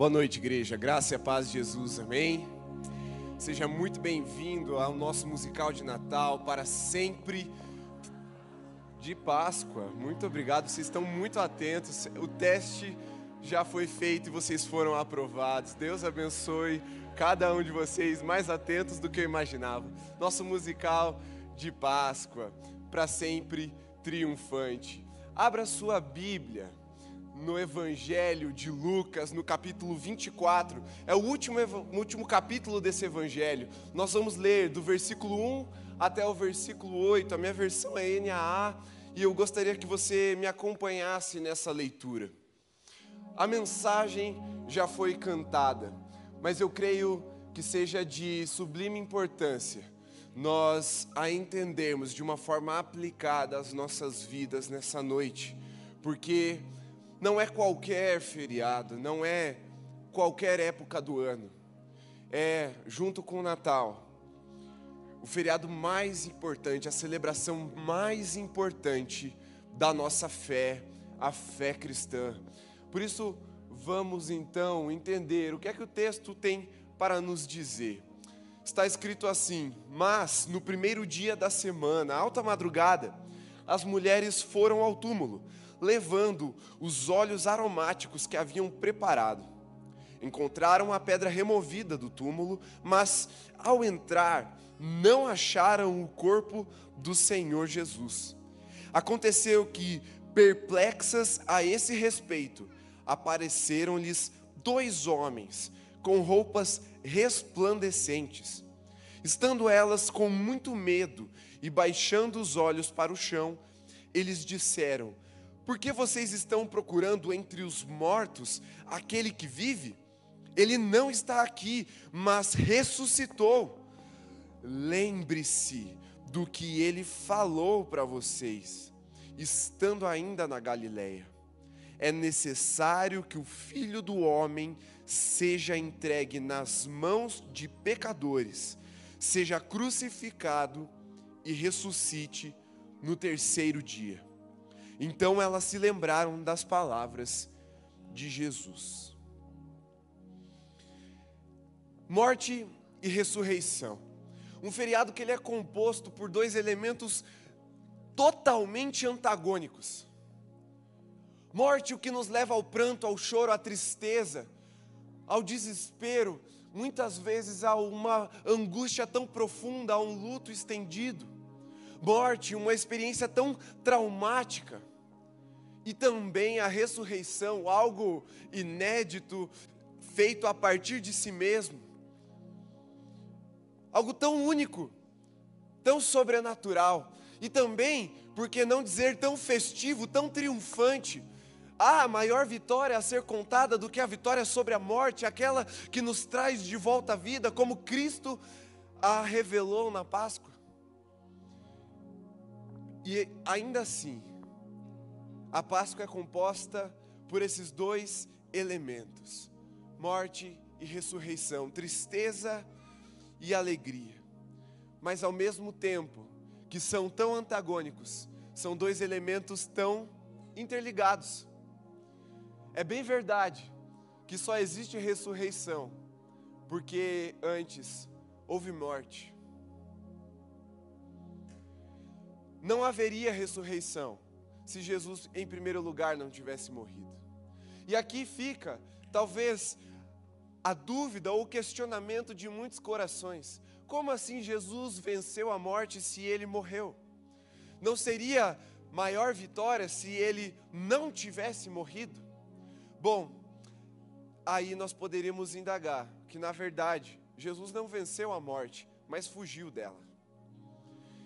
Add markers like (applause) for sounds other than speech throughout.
Boa noite, igreja. Graça e a paz de Jesus, amém? Seja muito bem-vindo ao nosso musical de Natal, para sempre de Páscoa. Muito obrigado, vocês estão muito atentos. O teste já foi feito e vocês foram aprovados. Deus abençoe cada um de vocês, mais atentos do que eu imaginava. Nosso musical de Páscoa, para sempre triunfante. Abra sua Bíblia no Evangelho de Lucas, no capítulo 24. É o último, último capítulo desse Evangelho. Nós vamos ler do versículo 1 até o versículo 8. A minha versão é NAA e eu gostaria que você me acompanhasse nessa leitura. A mensagem já foi cantada, mas eu creio que seja de sublime importância nós a entendermos de uma forma aplicada às nossas vidas nessa noite, porque não é qualquer feriado, não é qualquer época do ano. É, junto com o Natal, o feriado mais importante, a celebração mais importante da nossa fé, a fé cristã. Por isso, vamos então entender o que é que o texto tem para nos dizer. Está escrito assim: Mas no primeiro dia da semana, alta madrugada, as mulheres foram ao túmulo levando os óleos aromáticos que haviam preparado. Encontraram a pedra removida do túmulo, mas ao entrar, não acharam o corpo do Senhor Jesus. Aconteceu que, perplexas a esse respeito, apareceram-lhes dois homens com roupas resplandecentes. Estando elas com muito medo e baixando os olhos para o chão, eles disseram: por que vocês estão procurando entre os mortos aquele que vive? Ele não está aqui, mas ressuscitou. Lembre-se do que ele falou para vocês, estando ainda na Galileia. É necessário que o filho do homem seja entregue nas mãos de pecadores, seja crucificado e ressuscite no terceiro dia. Então elas se lembraram das palavras de Jesus. Morte e ressurreição. Um feriado que ele é composto por dois elementos totalmente antagônicos. Morte, o que nos leva ao pranto, ao choro, à tristeza, ao desespero, muitas vezes a uma angústia tão profunda, a um luto estendido. Morte, uma experiência tão traumática e também a ressurreição, algo inédito, feito a partir de si mesmo. Algo tão único, tão sobrenatural, e também, por que não dizer, tão festivo, tão triunfante. Há maior vitória a ser contada do que a vitória sobre a morte, aquela que nos traz de volta à vida, como Cristo a revelou na Páscoa. E ainda assim, a Páscoa é composta por esses dois elementos: morte e ressurreição, tristeza e alegria. Mas ao mesmo tempo que são tão antagônicos, são dois elementos tão interligados. É bem verdade que só existe ressurreição porque antes houve morte. Não haveria ressurreição se Jesus, em primeiro lugar, não tivesse morrido. E aqui fica, talvez, a dúvida ou o questionamento de muitos corações: como assim Jesus venceu a morte se ele morreu? Não seria maior vitória se ele não tivesse morrido? Bom, aí nós poderíamos indagar que, na verdade, Jesus não venceu a morte, mas fugiu dela.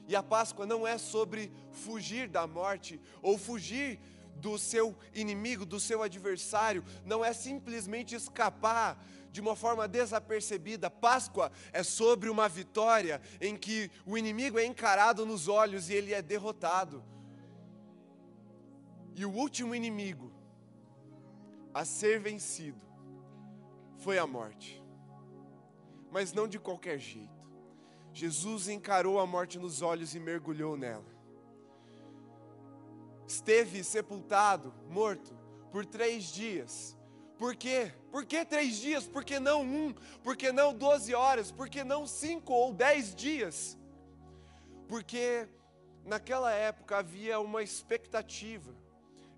E a Páscoa não é sobre fugir da morte ou fugir do seu inimigo, do seu adversário, não é simplesmente escapar de uma forma desapercebida. Páscoa é sobre uma vitória em que o inimigo é encarado nos olhos e ele é derrotado. E o último inimigo a ser vencido foi a morte. Mas não de qualquer jeito. Jesus encarou a morte nos olhos e mergulhou nela. Esteve sepultado, morto, por três dias. Por quê? Por que três dias? Por que não um? Por que não doze horas? Por que não cinco ou dez dias? Porque naquela época havia uma expectativa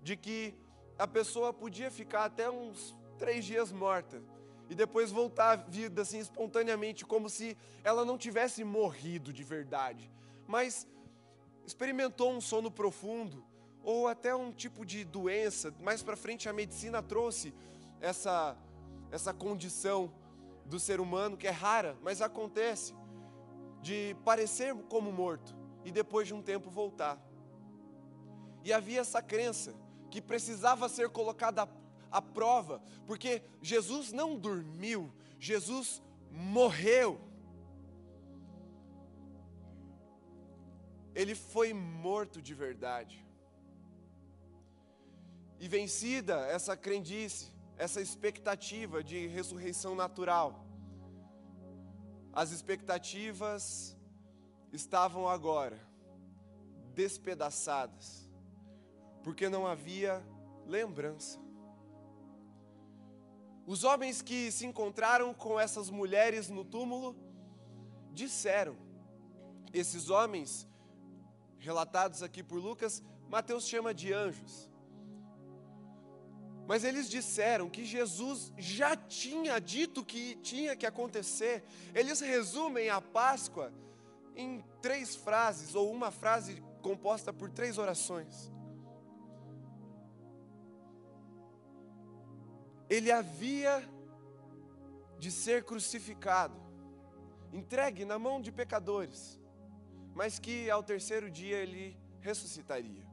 de que a pessoa podia ficar até uns três dias morta e depois voltar à vida assim espontaneamente, como se ela não tivesse morrido de verdade, mas experimentou um sono profundo ou até um tipo de doença. Mais para frente a medicina trouxe essa essa condição do ser humano que é rara, mas acontece de parecer como morto e depois de um tempo voltar. E havia essa crença que precisava ser colocada à, prova, porque Jesus não dormiu, Jesus morreu. Ele foi morto de verdade. E vencida essa crendice, essa expectativa de ressurreição natural. As expectativas estavam agora despedaçadas, porque não havia lembrança. Os homens que se encontraram com essas mulheres no túmulo disseram, esses homens, relatados aqui por Lucas, Mateus chama de anjos. Mas eles disseram que Jesus já tinha dito que tinha que acontecer. Eles resumem a Páscoa em três frases, ou uma frase composta por três orações. Ele havia de ser crucificado, entregue na mão de pecadores, mas que ao terceiro dia ele ressuscitaria.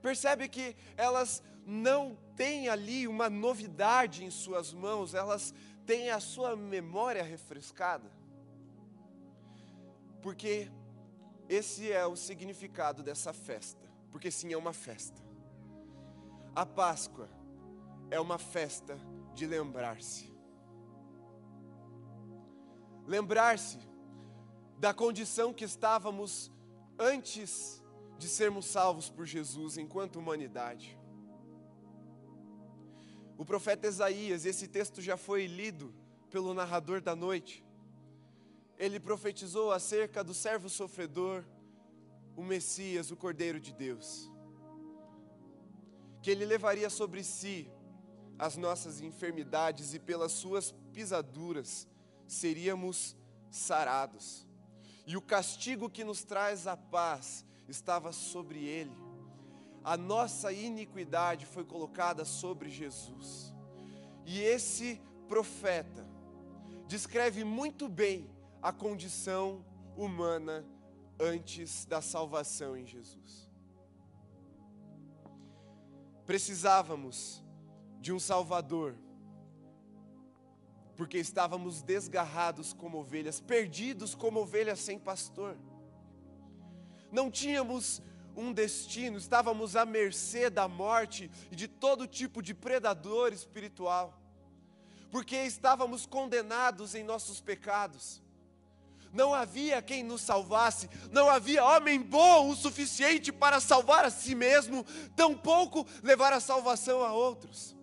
Percebe que elas não têm ali uma novidade em suas mãos, elas têm a sua memória refrescada. Porque esse é o significado dessa festa, porque sim é uma festa. A Páscoa é uma festa de lembrar-se. Lembrar-se da condição que estávamos antes de sermos salvos por Jesus enquanto humanidade. O profeta Isaías, esse texto já foi lido pelo narrador da noite. Ele profetizou acerca do servo sofredor, o Messias, o Cordeiro de Deus. Que ele levaria sobre si as nossas enfermidades e pelas suas pisaduras seríamos sarados. E o castigo que nos traz a paz estava sobre ele. A nossa iniquidade foi colocada sobre Jesus. E esse profeta descreve muito bem a condição humana antes da salvação em Jesus. Precisávamos de um Salvador, porque estávamos desgarrados como ovelhas, perdidos como ovelhas sem pastor não tínhamos um destino, estávamos à mercê da morte e de todo tipo de predador espiritual, porque estávamos condenados em nossos pecados. Não havia quem nos salvasse, não havia homem bom o suficiente para salvar a si mesmo, tampouco levar a salvação a outros.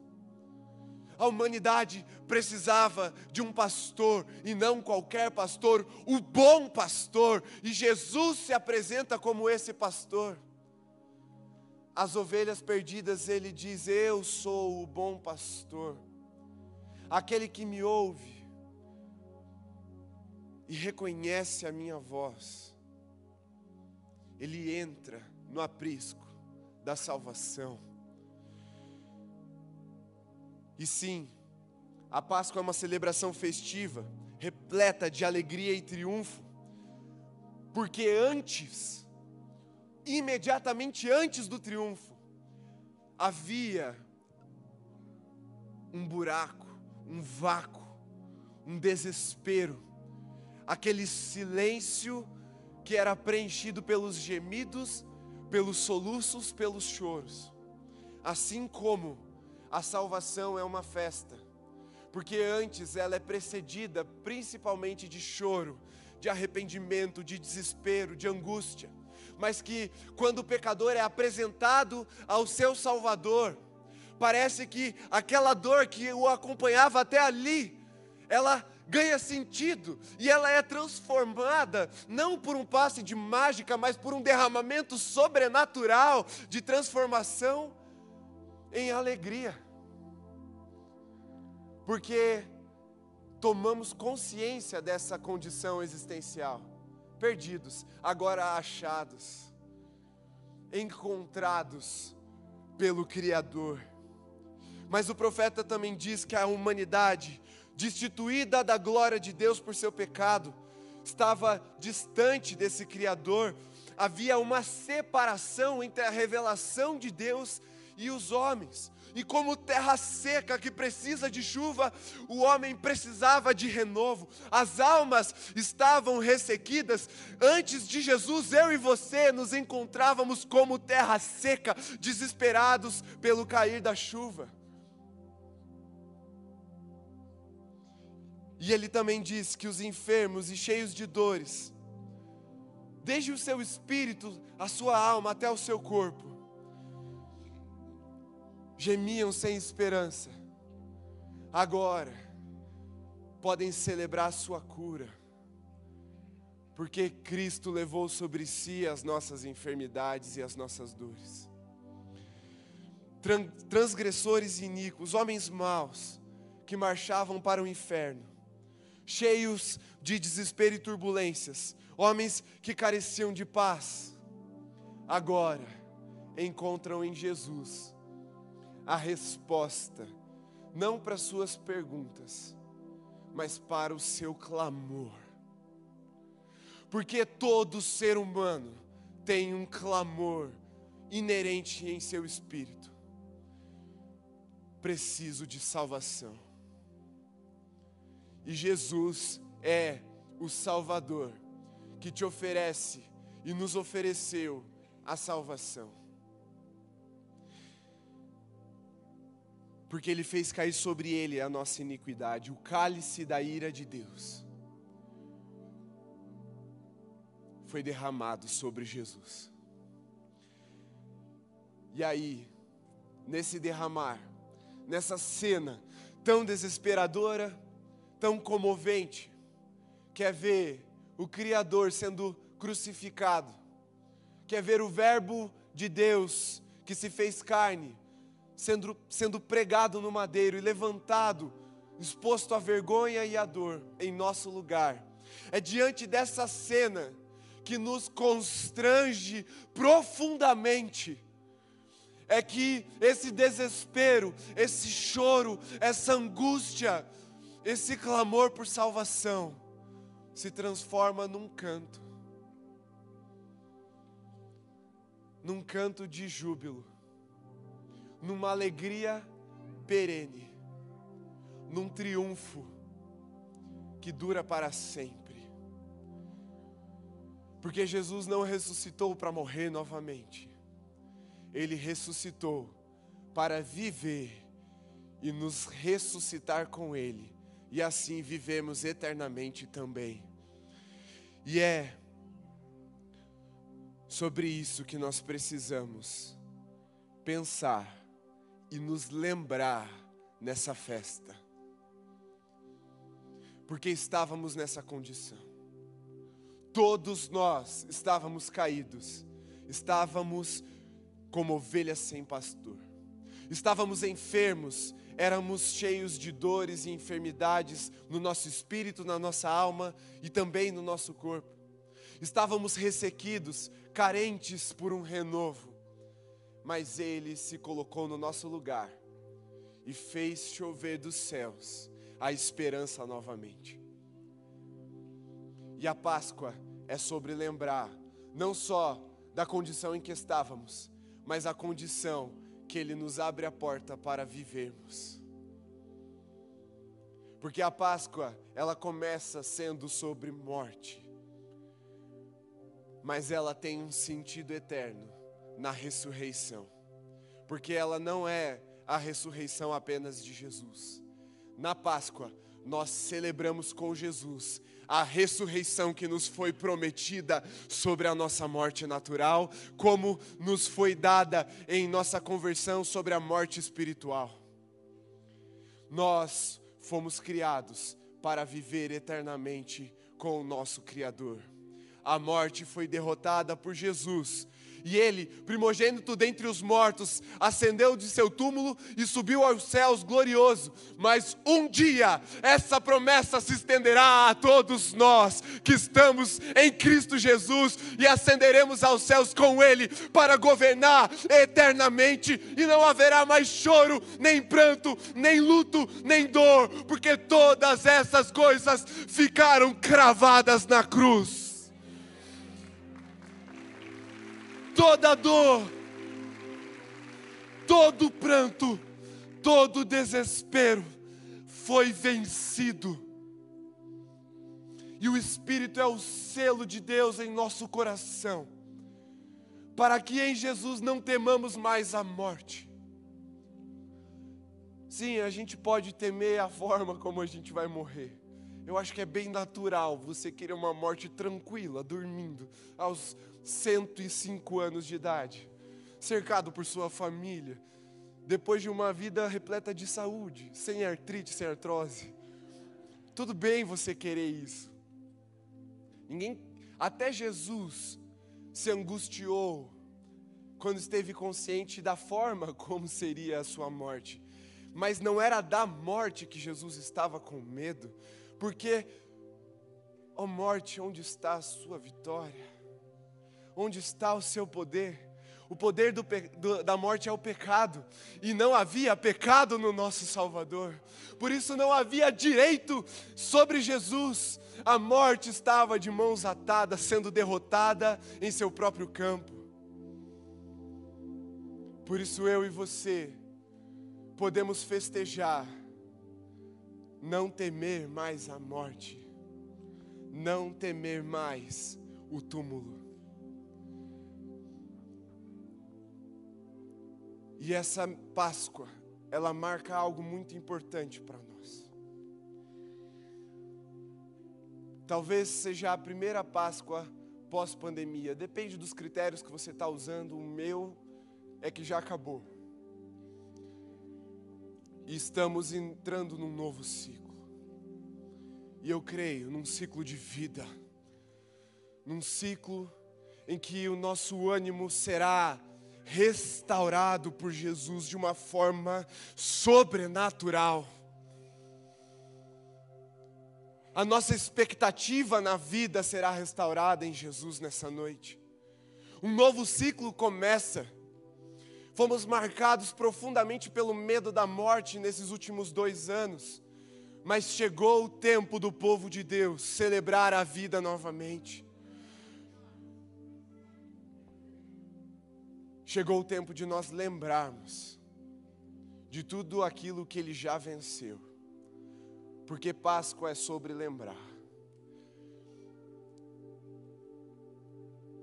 A humanidade precisava de um pastor e não qualquer pastor, o bom pastor, e Jesus se apresenta como esse pastor. As ovelhas perdidas, ele diz: Eu sou o bom pastor, aquele que me ouve e reconhece a minha voz, ele entra no aprisco da salvação e sim, a Páscoa é uma celebração festiva, repleta de alegria e triunfo, porque antes, imediatamente antes do triunfo, havia um buraco, um vácuo, um desespero, aquele silêncio que era preenchido pelos gemidos, pelos soluços, pelos choros. Assim como a salvação é uma festa, porque antes ela é precedida principalmente de choro, de arrependimento, de desespero, de angústia, mas que quando o pecador é apresentado ao seu Salvador, parece que aquela dor que o acompanhava até ali, ela ganha sentido e ela é transformada não por um passe de mágica, mas por um derramamento sobrenatural de transformação em alegria. Porque tomamos consciência dessa condição existencial, perdidos, agora achados, encontrados pelo Criador. Mas o profeta também diz que a humanidade, destituída da glória de Deus por seu pecado, estava distante desse Criador, havia uma separação entre a revelação de Deus e os homens. E como terra seca que precisa de chuva, o homem precisava de renovo. As almas estavam ressequidas. Antes de Jesus, eu e você nos encontrávamos como terra seca, desesperados pelo cair da chuva. E ele também diz que os enfermos e cheios de dores, desde o seu espírito, a sua alma até o seu corpo, gemiam sem esperança, agora podem celebrar sua cura, porque Cristo levou sobre si as nossas enfermidades e as nossas dores. Transgressores iníquos, homens maus, que marchavam para o inferno, cheios de desespero e turbulências, homens que careciam de paz, agora encontram em Jesus a resposta, não para suas perguntas, mas para o seu clamor. Porque todo ser humano tem um clamor inerente em seu espírito. Preciso de salvação. E Jesus é o Salvador que te oferece e nos ofereceu a salvação. Porque ele fez cair sobre ele a nossa iniquidade, o cálice da ira de Deus. Foi derramado sobre Jesus. E aí, nesse derramar, nessa cena tão desesperadora, tão comovente, quer ver o Criador sendo crucificado, quer ver o Verbo de Deus que se fez carne, sendo, sendo pregado no madeiro e levantado, exposto à vergonha e à dor em nosso lugar. É diante dessa cena que nos constrange profundamente. É que esse desespero, esse choro, essa angústia, esse clamor por salvação se transforma num canto. Num canto de júbilo numa alegria perene, num triunfo que dura para sempre. Porque Jesus não ressuscitou para morrer novamente, Ele ressuscitou para viver e nos ressuscitar com Ele, e assim vivemos eternamente também. E é sobre isso que nós precisamos pensar e nos lembrar nessa festa, porque estávamos nessa condição. Todos nós estávamos caídos, estávamos como ovelhas sem pastor, estávamos enfermos, éramos cheios de dores e enfermidades no nosso espírito, na nossa alma e também no nosso corpo. Estávamos ressequidos, carentes por um renovo mas Ele se colocou no nosso lugar e fez chover dos céus a esperança novamente. E a Páscoa é sobre lembrar não só da condição em que estávamos, mas a condição que Ele nos abre a porta para vivermos. Porque a Páscoa, ela começa sendo sobre morte, mas ela tem um sentido eterno na ressurreição, porque ela não é a ressurreição apenas de Jesus. Na Páscoa, nós celebramos com Jesus a ressurreição que nos foi prometida sobre a nossa morte natural, como nos foi dada em nossa conversão sobre a morte espiritual. Nós fomos criados para viver eternamente com o nosso Criador. A morte foi derrotada por Jesus e ele, primogênito dentre os mortos, ascendeu de seu túmulo e subiu aos céus glorioso. Mas um dia essa promessa se estenderá a todos nós que estamos em Cristo Jesus e ascenderemos aos céus com ele para governar eternamente e não haverá mais choro, nem pranto, nem luto, nem dor, porque todas essas coisas ficaram cravadas na cruz. Toda dor, todo pranto, todo desespero foi vencido. E o Espírito é o selo de Deus em nosso coração, para que em Jesus não temamos mais a morte. Sim, a gente pode temer a forma como a gente vai morrer. Eu acho que é bem natural você querer uma morte tranquila, dormindo, aos 105 anos de idade, cercado por sua família, depois de uma vida repleta de saúde, sem artrite, sem artrose. Tudo bem você querer isso. Ninguém, até Jesus se angustiou quando esteve consciente da forma (laughs) como seria a sua morte. Mas não era da morte que Jesus estava com medo, porque, ó oh morte, onde está a sua vitória? Onde está o seu poder? O poder do, do, da morte é o pecado, e não havia pecado no nosso Salvador, por isso não havia direito sobre Jesus. A morte estava de mãos atadas, sendo derrotada em seu próprio campo. Por isso eu e você podemos festejar, não temer mais a morte, não temer mais o túmulo. E essa Páscoa, ela marca algo muito importante para nós. Talvez seja a primeira Páscoa pós-pandemia, depende dos critérios que você está usando. O meu é que já acabou. E estamos entrando num novo ciclo. E eu creio num ciclo de vida, num ciclo em que o nosso ânimo será restaurado por Jesus de uma forma sobrenatural. A nossa expectativa na vida será restaurada em Jesus nessa noite. Um novo ciclo começa. Fomos marcados profundamente pelo medo da morte nesses últimos dois anos, mas chegou o tempo do povo de Deus celebrar a vida novamente. Chegou o tempo de nós lembrarmos de tudo aquilo que ele já venceu, porque Páscoa é sobre lembrar.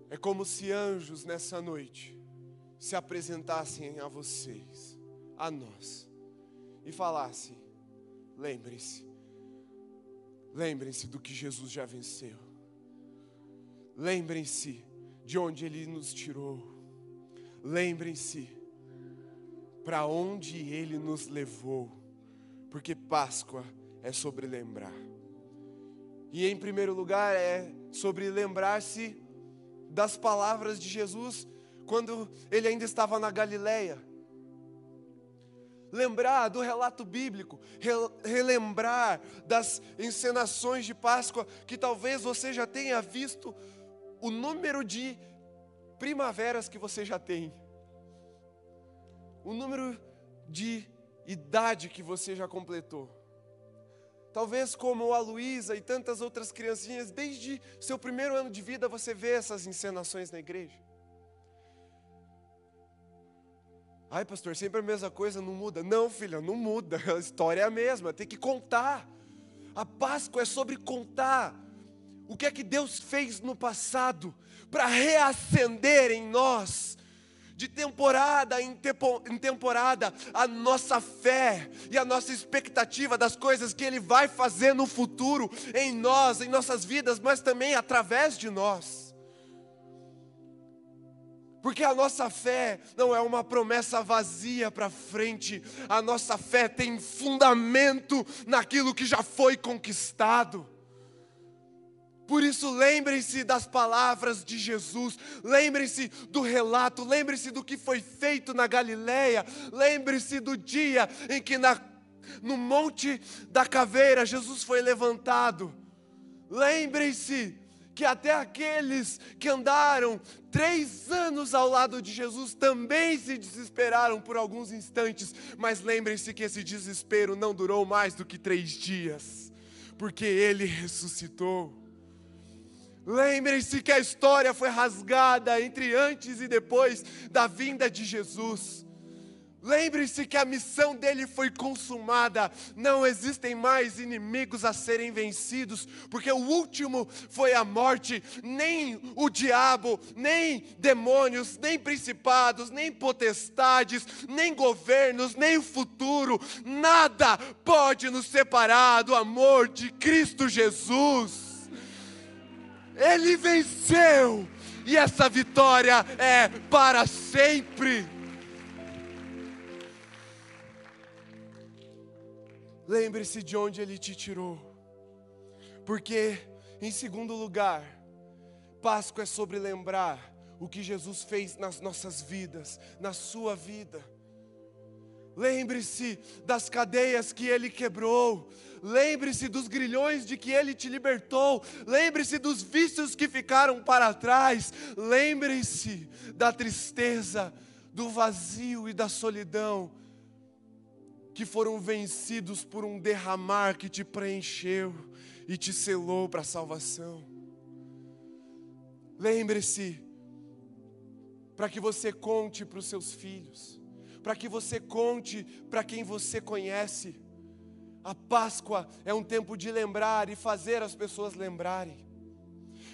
É como se anjos nessa noite se apresentassem a vocês, a nós, e falassem: lembrem-se, lembrem-se do que Jesus já venceu, lembrem-se de onde Ele nos tirou Lembrem-se para onde Ele nos levou, porque Páscoa é sobre lembrar. E em primeiro lugar é sobre lembrar-se das palavras de Jesus quando ele ainda estava na Galileia. Lembrar do relato bíblico, relembrar das encenações de Páscoa que talvez você já tenha visto o número de primaveras que você já tem, o número de idade que você já completou. Talvez como a Luísa e tantas outras criancinhas, desde seu primeiro ano de vida você vê essas encenações na igreja. Ai, pastor, sempre a mesma coisa, não muda. Não, filha, não muda. (laughs) A história é a mesma, tem que contar. A Páscoa é sobre contar o que é que Deus fez no passado para reacender em nós de temporada em, em temporada, a nossa fé e a nossa expectativa das coisas que Ele vai fazer no futuro, em nós, em nossas vidas, mas também através de nós. Porque a nossa fé não é uma promessa vazia para frente, a nossa fé tem fundamento naquilo que já foi conquistado. Por isso, lembrem-se das palavras de Jesus, lembrem-se do relato, lembrem-se do que foi feito na Galileia, lembrem-se do dia em que na, no Monte da Caveira Jesus foi levantado. Lembrem-se que até aqueles que andaram três anos ao lado de Jesus também se desesperaram por alguns instantes, mas lembrem-se que esse desespero não durou mais do que três dias, porque ele ressuscitou. Lembrem-se que a história foi rasgada entre antes e depois da vinda de Jesus. Lembre-se que a missão dele foi consumada, não existem mais inimigos a serem vencidos, porque o último foi a morte, nem o diabo, nem demônios, nem principados, nem potestades, nem governos, nem o futuro, nada pode nos separar do amor de Cristo Jesus. Ele venceu, e essa vitória é para sempre. Lembre-se de onde Ele te tirou, porque, em segundo lugar, Páscoa é sobre lembrar o que Jesus fez nas nossas vidas, na sua vida. Lembre-se das cadeias que Ele quebrou, Lembre-se dos grilhões de que Ele te libertou. Lembre-se dos vícios que ficaram para trás. Lembre-se da tristeza, do vazio e da solidão que foram vencidos por um derramar que te preencheu e te selou para a salvação. Lembre-se, para que você conte para os seus filhos, para que você conte para quem você conhece a Páscoa é um tempo de lembrar e fazer as pessoas lembrarem.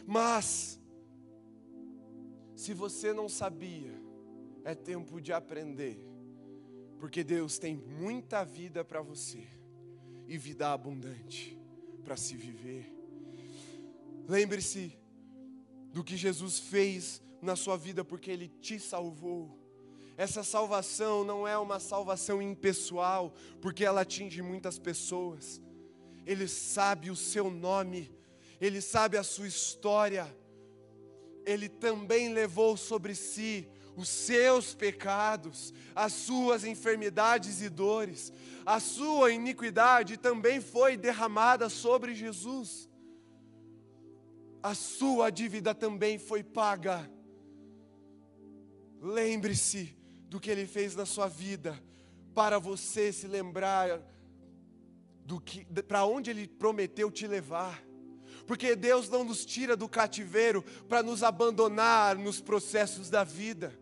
Mas, se você não sabia, é tempo de aprender, porque Deus tem muita vida para você e vida abundante para se viver. Lembre-se do que Jesus fez na sua vida, porque Ele te salvou. Essa salvação não é uma salvação impessoal, porque ela atinge muitas pessoas. Ele sabe o seu nome, ele sabe a sua história. Ele também levou sobre si os seus pecados, as suas enfermidades e dores. A sua iniquidade também foi derramada sobre Jesus. A sua dívida também foi paga. Lembre-se do que Ele fez na sua vida, para você se lembrar do que, para onde Ele prometeu te levar. Porque Deus não nos tira do cativeiro para nos abandonar nos processos da vida.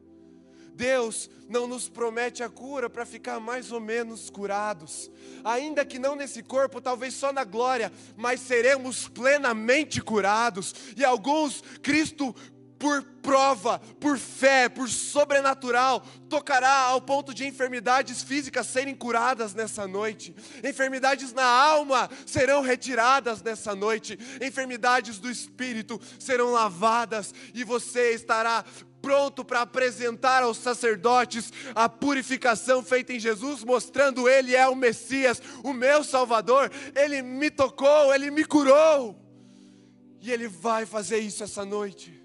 Deus não nos promete a cura para ficar mais ou menos curados, ainda que não nesse corpo, talvez só na glória, mas seremos plenamente curados. E alguns, Cristo por prova, por fé, por sobrenatural, tocará ao ponto de enfermidades físicas serem curadas nessa noite, enfermidades na alma serão retiradas nessa noite, enfermidades do espírito serão lavadas e você estará pronto para apresentar aos sacerdotes a purificação feita em Jesus, mostrando Ele é o Messias, o meu Salvador, Ele me tocou, Ele me curou, e Ele vai fazer isso essa noite.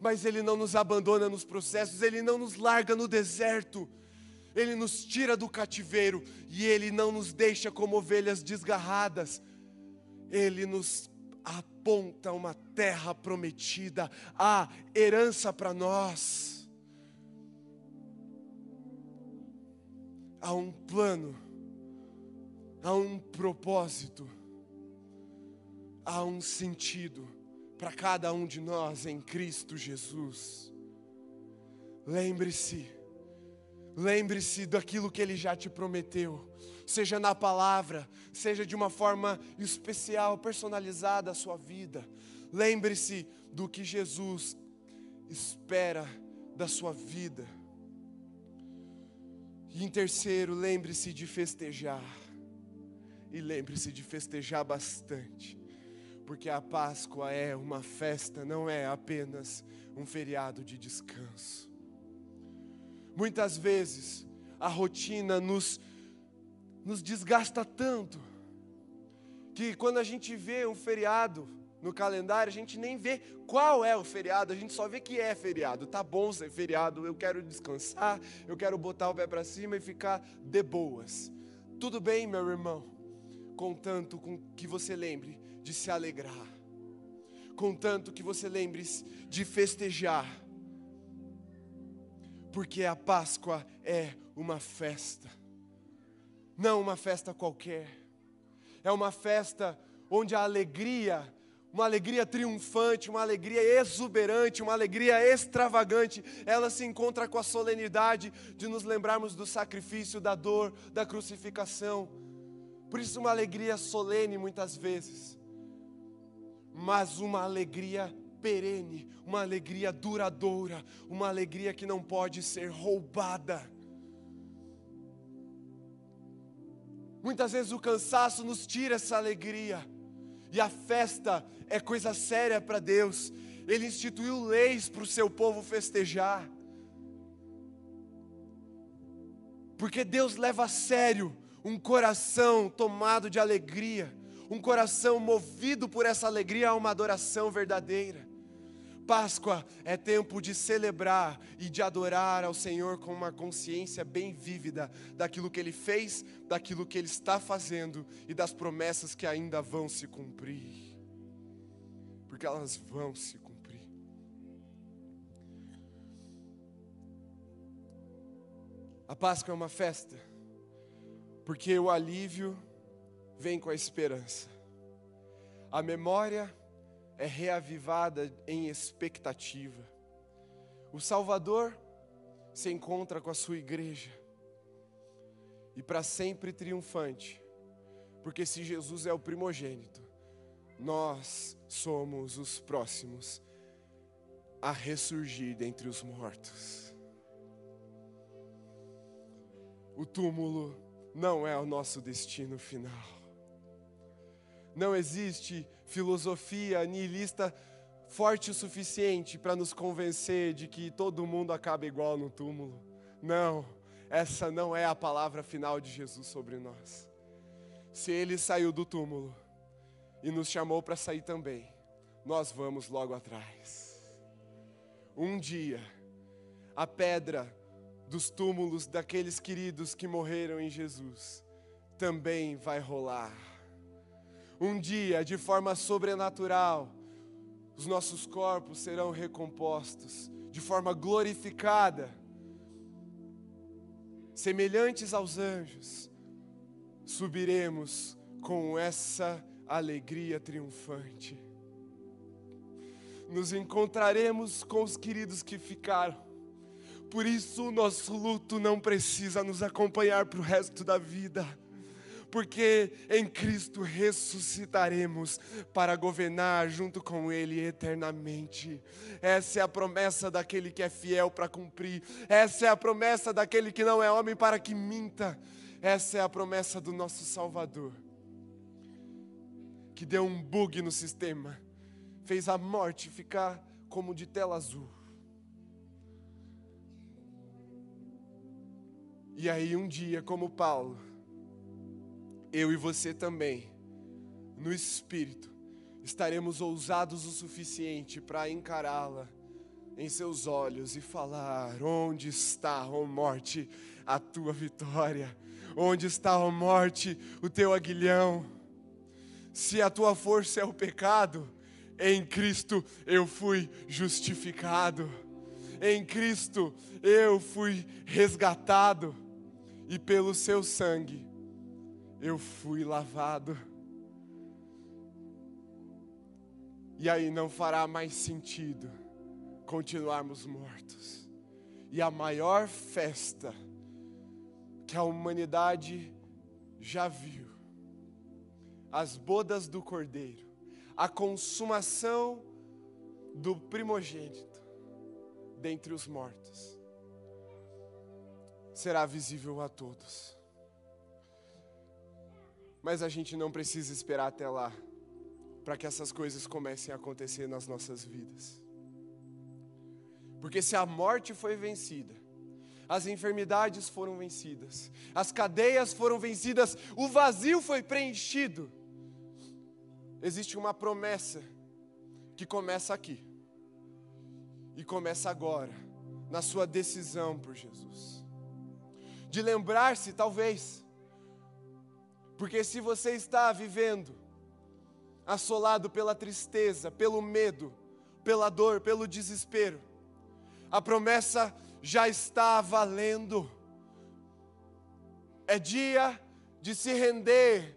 Mas Ele não nos abandona nos processos, Ele não nos larga no deserto, Ele nos tira do cativeiro e Ele não nos deixa como ovelhas desgarradas, Ele nos aponta uma terra prometida, a herança para nós. Há um plano, há um propósito, há um sentido para cada um de nós em Cristo Jesus. Lembre-se, lembre-se daquilo que Ele já te prometeu, seja na palavra, seja de uma forma especial, personalizada a sua vida. Lembre-se do que Jesus espera da sua vida. E em terceiro, lembre-se de festejar. E lembre-se de festejar bastante. Porque a Páscoa é uma festa, não é apenas um feriado de descanso. Muitas vezes a rotina nos, nos desgasta tanto que quando a gente vê um feriado no calendário, a gente nem vê qual é o feriado, a gente só vê que é feriado. Tá bom ser feriado, eu quero descansar, eu quero botar o pé para cima e ficar de boas. Tudo bem, meu irmão, contanto com que você lembre de se alegrar, contanto que você lembre de festejar, porque a Páscoa é uma festa, não uma festa qualquer é uma festa onde a alegria, uma alegria triunfante, uma alegria exuberante, uma alegria extravagante, ela se encontra com a solenidade de nos lembrarmos do sacrifício, da dor, da crucificação. Por isso, uma alegria solene muitas vezes, mas uma alegria perene, uma alegria duradoura, uma alegria que não pode ser roubada. Muitas vezes o cansaço nos tira essa alegria. E a festa é coisa séria para Deus. Ele instituiu leis para o seu povo festejar. Porque Deus leva a sério um coração tomado de alegria, um coração movido por essa alegria a uma adoração verdadeira. Páscoa é tempo de celebrar e de adorar ao Senhor com uma consciência bem vívida daquilo que Ele fez, daquilo que Ele está fazendo e das promessas que ainda vão se cumprir. Porque elas vão se cumprir. A Páscoa é uma festa, porque o alívio vem com a esperança. A memória é reavivada em expectativa. O Salvador se encontra com a sua igreja e para sempre triunfante, porque se Jesus é o primogênito, nós somos os próximos a ressurgir dentre os mortos. O túmulo não é o nosso destino final. Não existe filosofia nihilista forte o suficiente para nos convencer de que todo mundo acaba igual no túmulo. Não, essa não é a palavra final de Jesus sobre nós. Se ele saiu do túmulo e nos chamou para sair também, nós vamos logo atrás. Um dia, a pedra dos túmulos daqueles queridos que morreram em Jesus também vai rolar um dia, de forma sobrenatural, os nossos corpos serão recompostos de forma glorificada, semelhantes aos anjos, subiremos com essa alegria triunfante. Nos encontraremos com os queridos que ficaram. Por isso, o nosso luto não precisa nos acompanhar para o resto da vida porque em Cristo ressuscitaremos para governar junto com Ele eternamente. Essa é a promessa daquele que é fiel para cumprir, essa é a promessa daquele que não é homem para que minta, essa é a promessa do nosso Salvador, que deu um bug no sistema, fez a morte ficar como de tela azul. E aí, um dia, como Paulo, eu e você também, no espírito, estaremos ousados o suficiente para encará-la em seus olhos e falar: Onde está, ó morte, a tua vitória? Onde está, ó morte, o teu aguilhão? Se a tua força é o pecado, em Cristo eu fui justificado, em Cristo eu fui resgatado, e pelo seu sangue eu fui lavado. E aí não fará mais sentido continuarmos mortos. E a maior festa que a humanidade já viu, as bodas do Cordeiro, a consumação do primogênito dentre os mortos, será visível a todos. Mas a gente não precisa esperar até lá para que essas coisas comecem a acontecer nas nossas vidas. Porque se a morte foi vencida, as enfermidades foram vencidas, as cadeias foram vencidas, o vazio foi preenchido. Existe uma promessa que começa aqui e começa agora, na sua decisão por Jesus. De lembrar-se, talvez, porque se você está vivendo assolado pela tristeza, pelo medo, pela dor, pelo desespero, a promessa já está valendo. É dia de se render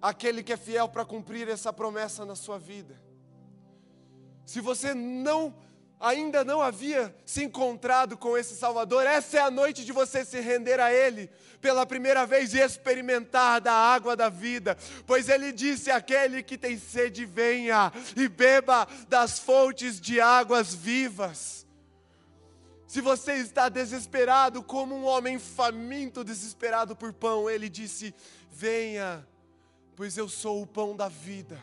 àquele que é fiel para cumprir essa promessa na sua vida. Se você não ainda não havia se encontrado com esse Salvador, essa é a noite de você se render a Ele pela primeira vez e experimentar da água da vida, pois Ele disse: Aquele que tem sede, venha e beba das fontes de águas vivas. Se você está desesperado, como um homem faminto, desesperado por pão, ele disse: Venha, pois eu sou o pão da vida.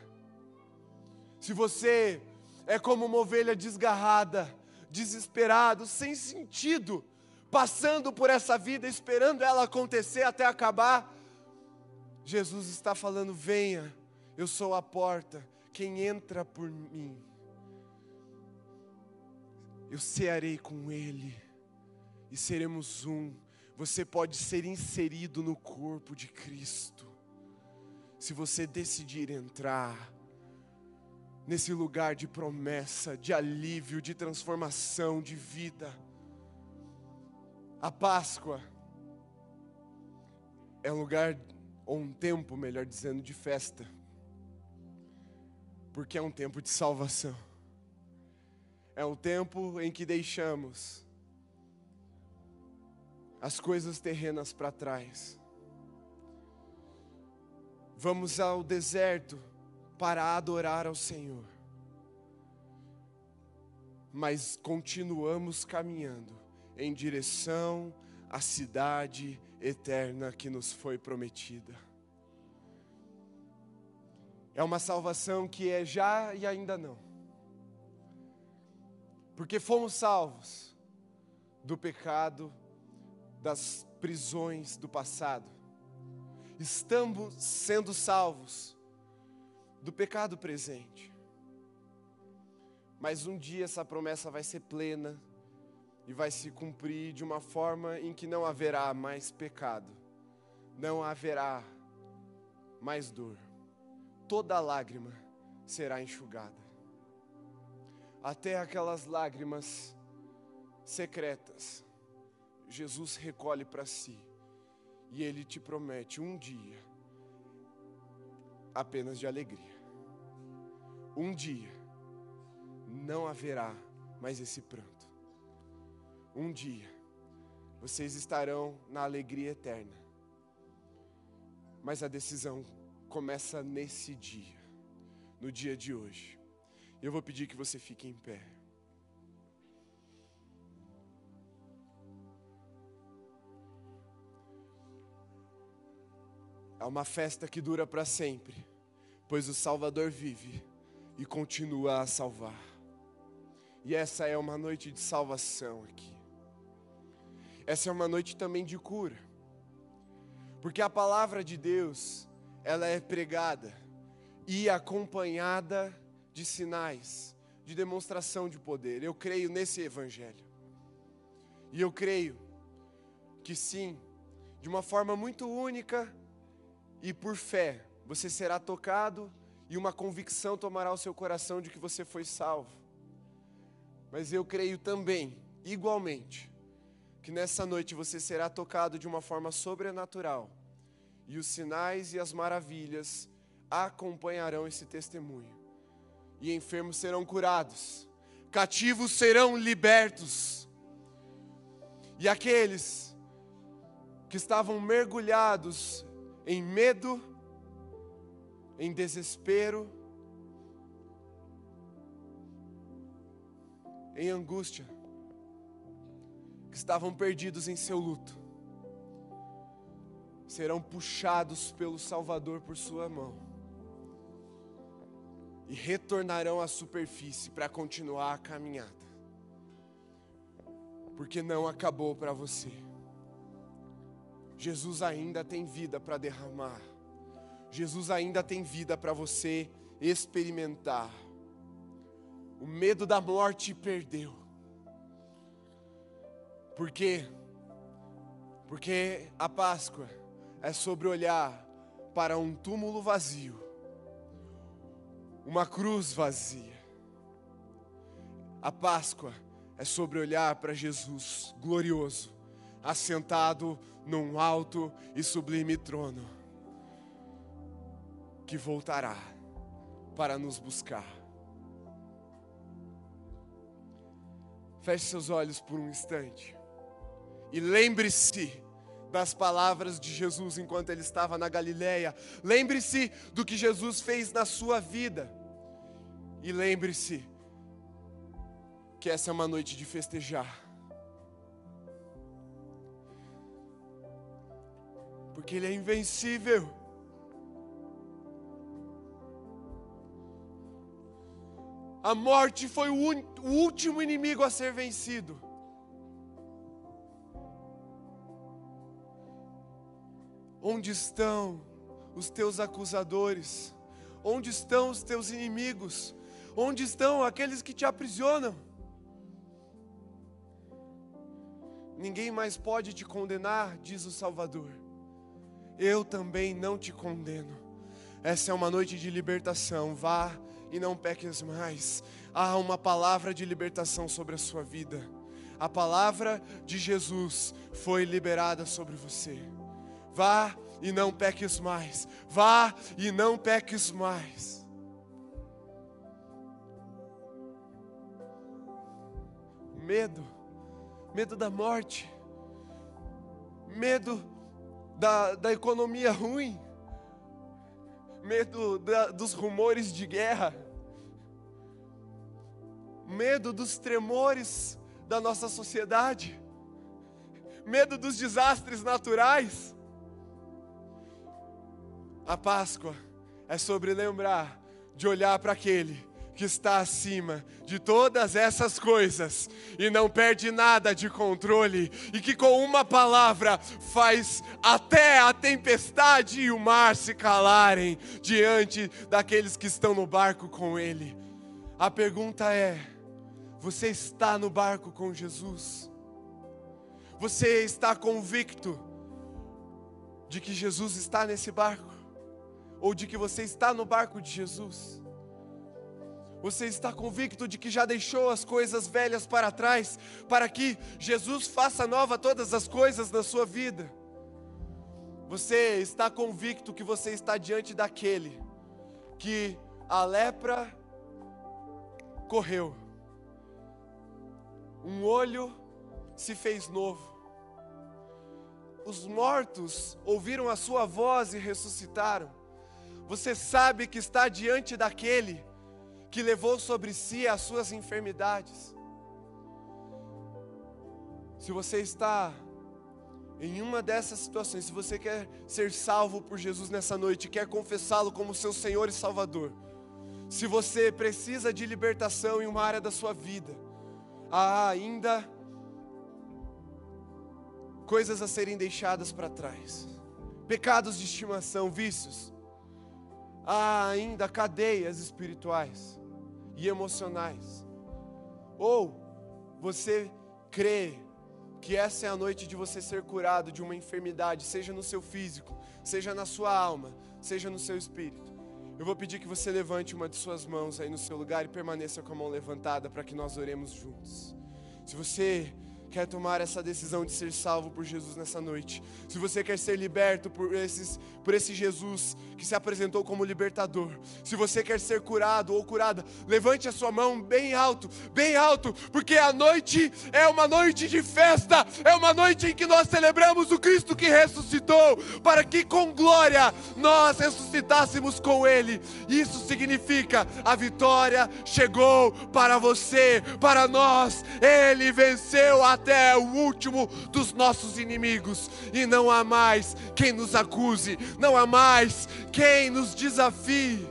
Se você é como uma ovelha desgarrada, desesperado, sem sentido, passando por essa vida, esperando ela acontecer até acabar, Jesus está falando: Venha, eu sou a porta, quem entra por mim eu cearei com Ele e seremos um. Você pode ser inserido no corpo de Cristo, se você decidir entrar nesse lugar de promessa, de alívio, de transformação, de vida. A Páscoa é um lugar, ou um tempo, melhor dizendo, de festa, porque é um tempo de salvação é o tempo em que deixamos as coisas terrenas para trás. Vamos ao deserto para adorar ao Senhor, mas continuamos caminhando em direção à cidade eterna que nos foi prometida. É uma salvação que é já e ainda não porque fomos salvos do pecado, das prisões do passado. Estamos sendo salvos do pecado presente. Mas um dia essa promessa vai ser plena e vai se cumprir de uma forma em que não haverá mais pecado, não haverá mais dor. Toda lágrima será enxugada até aquelas lágrimas secretas, Jesus recolhe para si e ele te promete um dia apenas de alegria. Um dia não haverá mais esse pranto. Um dia vocês estarão na alegria eterna. Mas a decisão começa nesse dia, no dia de hoje. Eu vou pedir que você fique em pé. É uma festa que dura para sempre, pois o Salvador vive e continua a salvar. E essa é uma noite de salvação aqui. Essa é uma noite também de cura. Porque a palavra de Deus, ela é pregada e acompanhada de sinais, de demonstração de poder. Eu creio nesse Evangelho. E eu creio que sim, de uma forma muito única e por fé, você será tocado e uma convicção tomará o seu coração de que você foi salvo. Mas eu creio também, igualmente, que nessa noite você será tocado de uma forma sobrenatural e os sinais e as maravilhas acompanharão esse testemunho e enfermos serão curados, cativos serão libertos, e aqueles que estavam mergulhados em medo, em desespero, em angústia, que estavam perdidos em seu luto serão puxados pelo Salvador por sua mão e retornarão à superfície para continuar a caminhada, porque não acabou para você. Jesus ainda tem vida para derramar, Jesus ainda tem vida para você experimentar. O medo da morte perdeu. Por quê? Porque a Páscoa é sobre olhar para um túmulo vazio, uma cruz vazia. A Páscoa é sobre olhar para Jesus glorioso, assentado num alto e sublime trono, que voltará para nos buscar. Feche seus olhos por um instante e lembre-se das palavras de Jesus enquanto ele estava na Galileia. Lembre-se do que Jesus fez na sua vida. E lembre-se que essa é uma noite de festejar. Porque ele é invencível. A morte foi o, o último inimigo a ser vencido. Onde estão os teus acusadores? Onde estão os teus inimigos? Onde estão aqueles que te aprisionam? Ninguém mais pode te condenar, diz o Salvador. Eu também não te condeno. Essa é uma noite de libertação. Vá e não peques mais. Há uma palavra de libertação sobre a sua vida. A palavra de Jesus foi liberada sobre você. Vá e não peques mais. Vá e não peques mais. Medo, medo da morte, medo da, da economia ruim, medo da, dos rumores de guerra, medo dos tremores da nossa sociedade, medo dos desastres naturais. A Páscoa é sobre lembrar de olhar para aquele que está acima de todas essas coisas e não perde nada de controle e que com uma palavra faz até a tempestade e o mar se calarem diante daqueles que estão no barco com ele. A pergunta é: você está no barco com Jesus? Você está convicto de que Jesus está nesse barco? ou de que você está no barco de Jesus? Você está convicto de que já deixou as coisas velhas para trás, para que Jesus faça nova todas as coisas na sua vida? Você está convicto que você está diante daquele que a lepra correu, um olho se fez novo, os mortos ouviram a sua voz e ressuscitaram. Você sabe que está diante daquele que levou sobre si as suas enfermidades. Se você está em uma dessas situações, se você quer ser salvo por Jesus nessa noite, quer confessá-lo como seu Senhor e Salvador, se você precisa de libertação em uma área da sua vida, há ainda coisas a serem deixadas para trás, pecados de estimação, vícios. Há ainda cadeias espirituais e emocionais. Ou você crê que essa é a noite de você ser curado de uma enfermidade, seja no seu físico, seja na sua alma, seja no seu espírito. Eu vou pedir que você levante uma de suas mãos aí no seu lugar e permaneça com a mão levantada para que nós oremos juntos. Se você quer tomar essa decisão de ser salvo por Jesus nessa noite, se você quer ser liberto por, esses, por esse Jesus que se apresentou como libertador, se você quer ser curado ou curada, levante a sua mão bem alto, bem alto, porque a noite é uma noite de festa, é uma noite em que nós celebramos o Cristo que ressuscitou, para que com glória nós ressuscitássemos com Ele. Isso significa a vitória chegou para você, para nós, Ele venceu a até o último dos nossos inimigos, e não há mais quem nos acuse, não há mais quem nos desafie.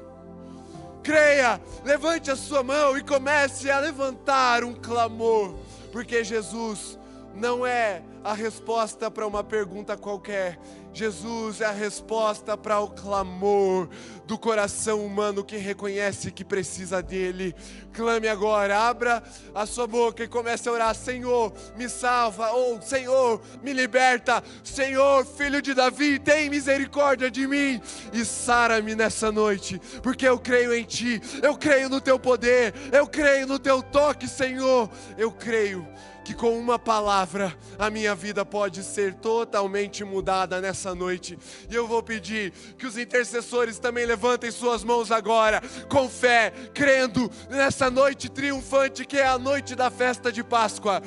Creia, levante a sua mão e comece a levantar um clamor, porque Jesus não é a resposta para uma pergunta qualquer. Jesus é a resposta para o clamor do coração humano que reconhece que precisa dele. Clame agora, abra a sua boca e comece a orar: Senhor, me salva, ou Senhor, me liberta, Senhor, filho de Davi, tem misericórdia de mim e sara-me nessa noite, porque eu creio em Ti, eu creio no Teu poder, eu creio no Teu toque, Senhor, eu creio que com uma palavra a minha vida pode ser totalmente mudada nessa noite. E eu vou pedir que os intercessores também levantem suas mãos agora, com fé, crendo nessa noite triunfante que é a noite da festa de Páscoa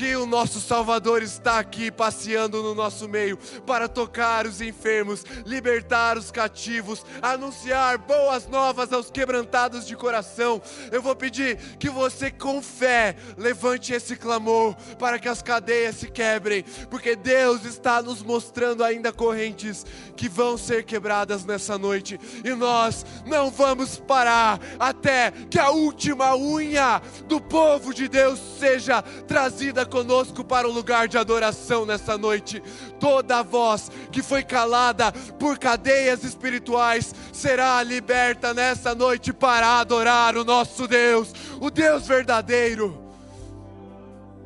que o nosso Salvador está aqui passeando no nosso meio para tocar os enfermos, libertar os cativos, anunciar boas novas aos quebrantados de coração. Eu vou pedir que você, com fé, levante esse clamor para que as cadeias se quebrem, porque Deus está nos mostrando ainda correntes que vão ser quebradas nessa noite e nós não vamos parar até que a última unha do povo de Deus seja trazida conosco para o lugar de adoração nessa noite. Toda voz que foi calada por cadeias espirituais será liberta nessa noite para adorar o nosso Deus, o Deus verdadeiro.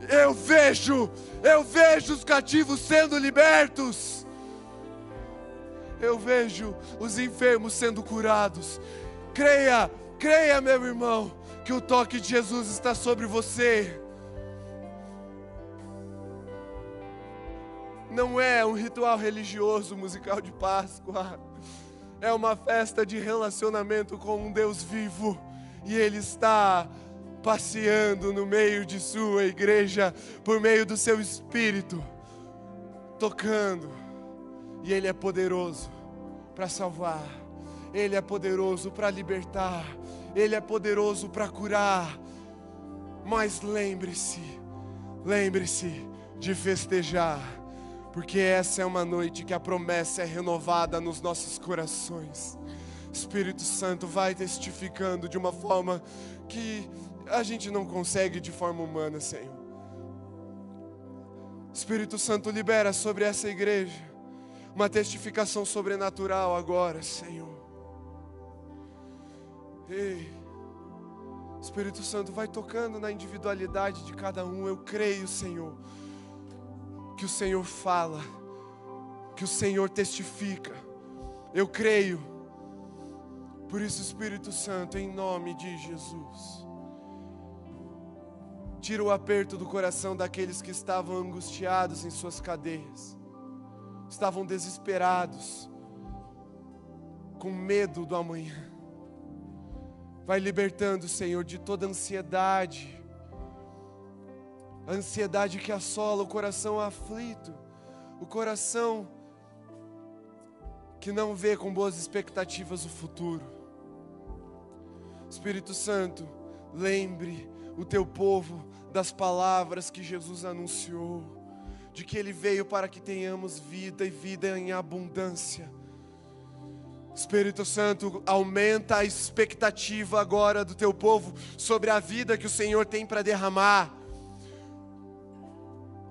Eu vejo, eu vejo os cativos sendo libertos. Eu vejo os enfermos sendo curados. Creia, creia, meu irmão, que o toque de Jesus está sobre você. Não é um ritual religioso musical de Páscoa, é uma festa de relacionamento com um Deus vivo. E Ele está passeando no meio de Sua igreja por meio do Seu Espírito, tocando, e Ele é poderoso para salvar, Ele é poderoso para libertar, Ele é poderoso para curar. Mas lembre-se, lembre-se de festejar porque essa é uma noite que a promessa é renovada nos nossos corações. Espírito Santo vai testificando de uma forma que a gente não consegue de forma humana, Senhor. Espírito Santo libera sobre essa igreja uma testificação sobrenatural agora, Senhor. Ei, Espírito Santo vai tocando na individualidade de cada um. Eu creio, Senhor que o Senhor fala, que o Senhor testifica. Eu creio. Por isso, Espírito Santo, em nome de Jesus, tira o aperto do coração daqueles que estavam angustiados em suas cadeias, estavam desesperados, com medo do amanhã. Vai libertando, Senhor, de toda ansiedade, a ansiedade que assola o coração aflito, o coração que não vê com boas expectativas o futuro. Espírito Santo, lembre o teu povo das palavras que Jesus anunciou, de que ele veio para que tenhamos vida e vida em abundância. Espírito Santo, aumenta a expectativa agora do teu povo sobre a vida que o Senhor tem para derramar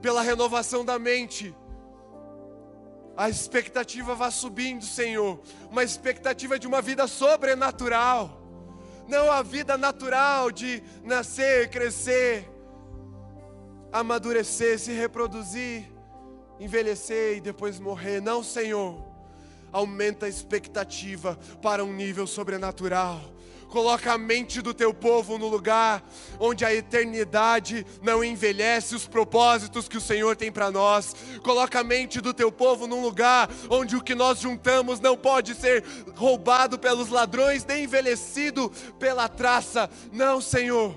pela renovação da mente. A expectativa vai subindo, Senhor. Uma expectativa de uma vida sobrenatural. Não a vida natural de nascer, crescer, amadurecer, se reproduzir, envelhecer e depois morrer. Não, Senhor. Aumenta a expectativa para um nível sobrenatural Coloca a mente do teu povo no lugar onde a eternidade não envelhece os propósitos que o Senhor tem para nós. Coloca a mente do teu povo num lugar onde o que nós juntamos não pode ser roubado pelos ladrões, nem envelhecido pela traça. Não, Senhor.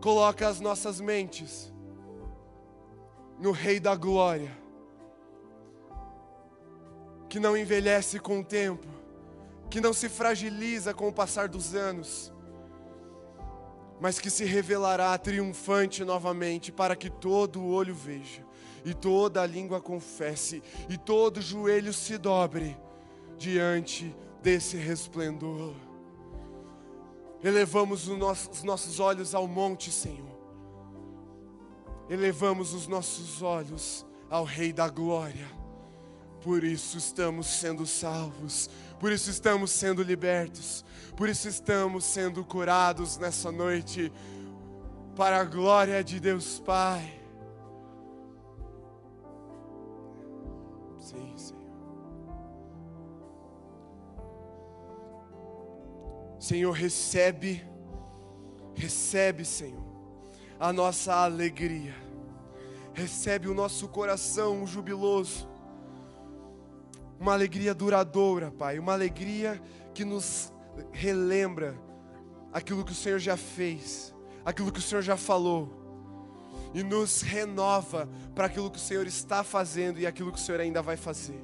Coloca as nossas mentes no Rei da Glória, que não envelhece com o tempo que não se fragiliza com o passar dos anos. mas que se revelará triunfante novamente, para que todo o olho veja, e toda a língua confesse, e todo joelho se dobre diante desse resplendor. Elevamos os nossos olhos ao monte, Senhor. Elevamos os nossos olhos ao Rei da Glória. Por isso estamos sendo salvos, por isso estamos sendo libertos, por isso estamos sendo curados nessa noite, para a glória de Deus Pai. Sim, Senhor. Senhor, recebe, recebe, Senhor, a nossa alegria, recebe o nosso coração jubiloso, uma alegria duradoura, Pai, uma alegria que nos relembra aquilo que o Senhor já fez, aquilo que o Senhor já falou, e nos renova para aquilo que o Senhor está fazendo e aquilo que o Senhor ainda vai fazer.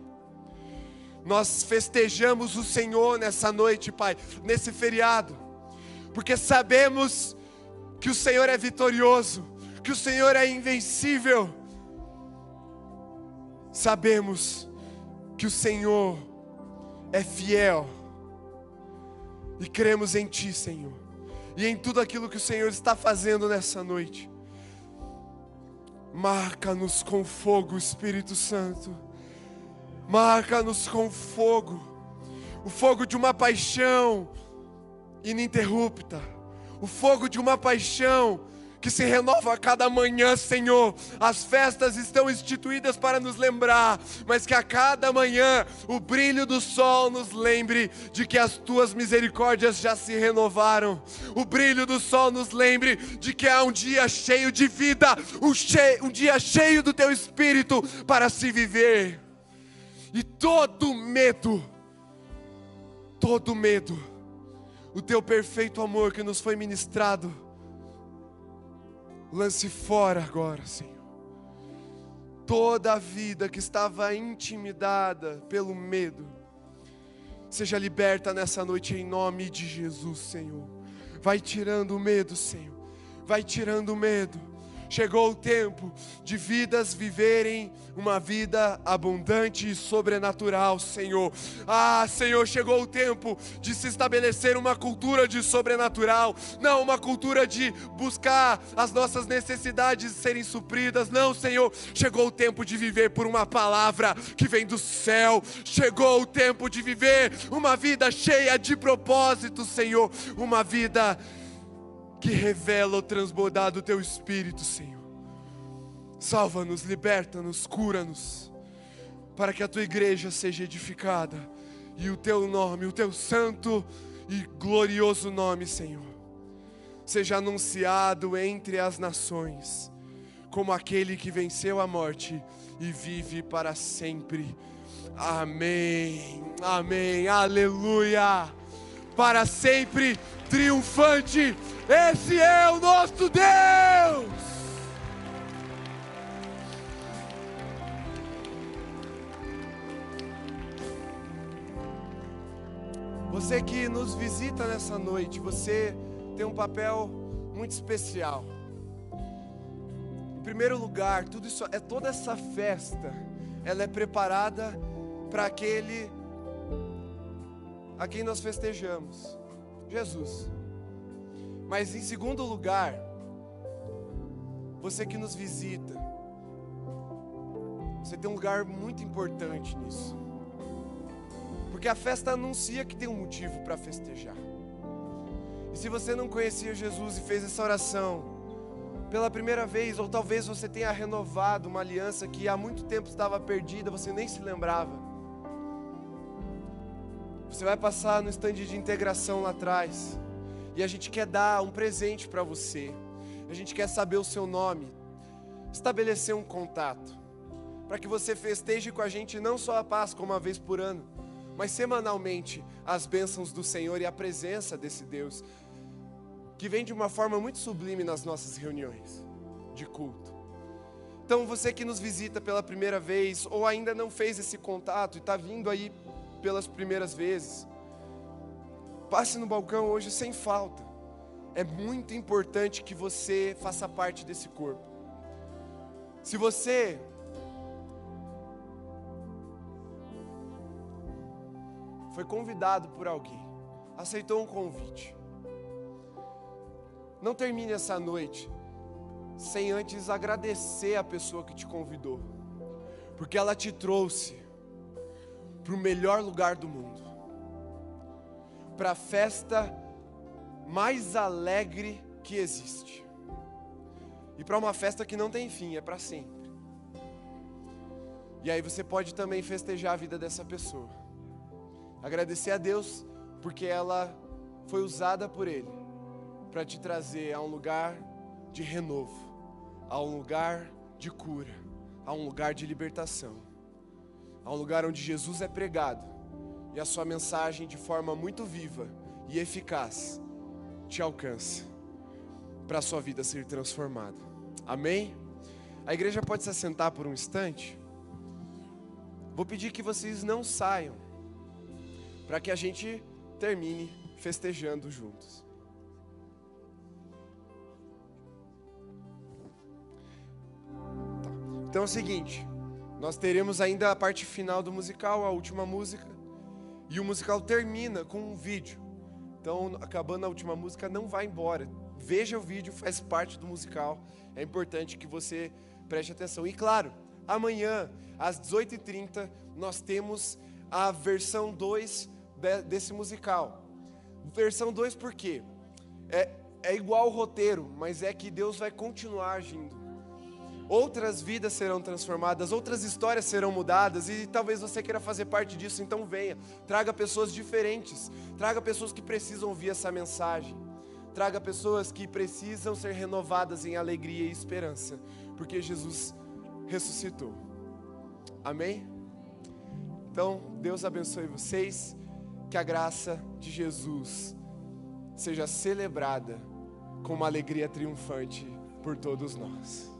Nós festejamos o Senhor nessa noite, Pai, nesse feriado, porque sabemos que o Senhor é vitorioso, que o Senhor é invencível. Sabemos que o Senhor é fiel e cremos em Ti, Senhor, e em tudo aquilo que o Senhor está fazendo nessa noite. Marca-nos com fogo, Espírito Santo. Marca-nos com fogo, o fogo de uma paixão ininterrupta, o fogo de uma paixão que se renova a cada manhã, Senhor. As festas estão instituídas para nos lembrar, mas que a cada manhã o brilho do sol nos lembre de que as tuas misericórdias já se renovaram. O brilho do sol nos lembre de que há um dia cheio de vida, um, cheio, um dia cheio do teu espírito para se viver. E todo medo, todo medo, o teu perfeito amor que nos foi ministrado, lance fora agora, Senhor. Toda a vida que estava intimidada pelo medo, seja liberta nessa noite em nome de Jesus, Senhor. Vai tirando o medo, Senhor. Vai tirando o medo Chegou o tempo de vidas viverem uma vida abundante e sobrenatural, Senhor. Ah, Senhor, chegou o tempo de se estabelecer uma cultura de sobrenatural, não uma cultura de buscar as nossas necessidades serem supridas, não, Senhor. Chegou o tempo de viver por uma palavra que vem do céu. Chegou o tempo de viver uma vida cheia de propósito, Senhor, uma vida que revela o transbordar do teu espírito, Senhor. Salva-nos, liberta-nos, cura-nos, para que a tua igreja seja edificada e o teu nome, o teu santo e glorioso nome, Senhor, seja anunciado entre as nações como aquele que venceu a morte e vive para sempre. Amém. Amém. Aleluia. Para sempre triunfante. Esse é o nosso Deus. Você que nos visita nessa noite, você tem um papel muito especial. Em primeiro lugar, tudo isso é toda essa festa, ela é preparada para aquele a quem nós festejamos. Jesus. Mas em segundo lugar, você que nos visita, você tem um lugar muito importante nisso. Porque a festa anuncia que tem um motivo para festejar. E se você não conhecia Jesus e fez essa oração pela primeira vez, ou talvez você tenha renovado uma aliança que há muito tempo estava perdida, você nem se lembrava. Você vai passar no stand de integração lá atrás. E a gente quer dar um presente para você. A gente quer saber o seu nome. Estabelecer um contato. Para que você festeje com a gente não só a Páscoa uma vez por ano, mas semanalmente as bênçãos do Senhor e a presença desse Deus, que vem de uma forma muito sublime nas nossas reuniões de culto. Então você que nos visita pela primeira vez, ou ainda não fez esse contato e está vindo aí pelas primeiras vezes. Passe no balcão hoje sem falta. é muito importante que você faça parte desse corpo. Se você foi convidado por alguém, aceitou um convite, não termine essa noite sem antes agradecer a pessoa que te convidou, porque ela te trouxe para o melhor lugar do mundo, para a festa mais alegre que existe, e para uma festa que não tem fim, é para sempre. E aí você pode também festejar a vida dessa pessoa, agradecer a Deus porque ela foi usada por Ele para te trazer a um lugar de renovo, a um lugar de cura, a um lugar de libertação, a um lugar onde Jesus é pregado e a sua mensagem, de forma muito viva e eficaz, te alcança para a sua vida ser transformada. Amém? A igreja pode se assentar por um instante. Vou pedir que vocês não saiam, para que a gente termine festejando juntos. Tá. Então é o seguinte, nós teremos ainda a parte final do musical, a última música, e o musical termina com um vídeo. Então, acabando a última música, não vá embora. Veja o vídeo, faz parte do musical. É importante que você preste atenção. E claro, amanhã, às 18h30, nós temos a versão 2 desse musical. Versão 2 por quê? É, é igual o roteiro, mas é que Deus vai continuar agindo. Outras vidas serão transformadas, outras histórias serão mudadas e talvez você queira fazer parte disso, então venha. Traga pessoas diferentes, traga pessoas que precisam ouvir essa mensagem. Traga pessoas que precisam ser renovadas em alegria e esperança, porque Jesus ressuscitou. Amém? Então, Deus abençoe vocês que a graça de Jesus seja celebrada com uma alegria triunfante por todos nós.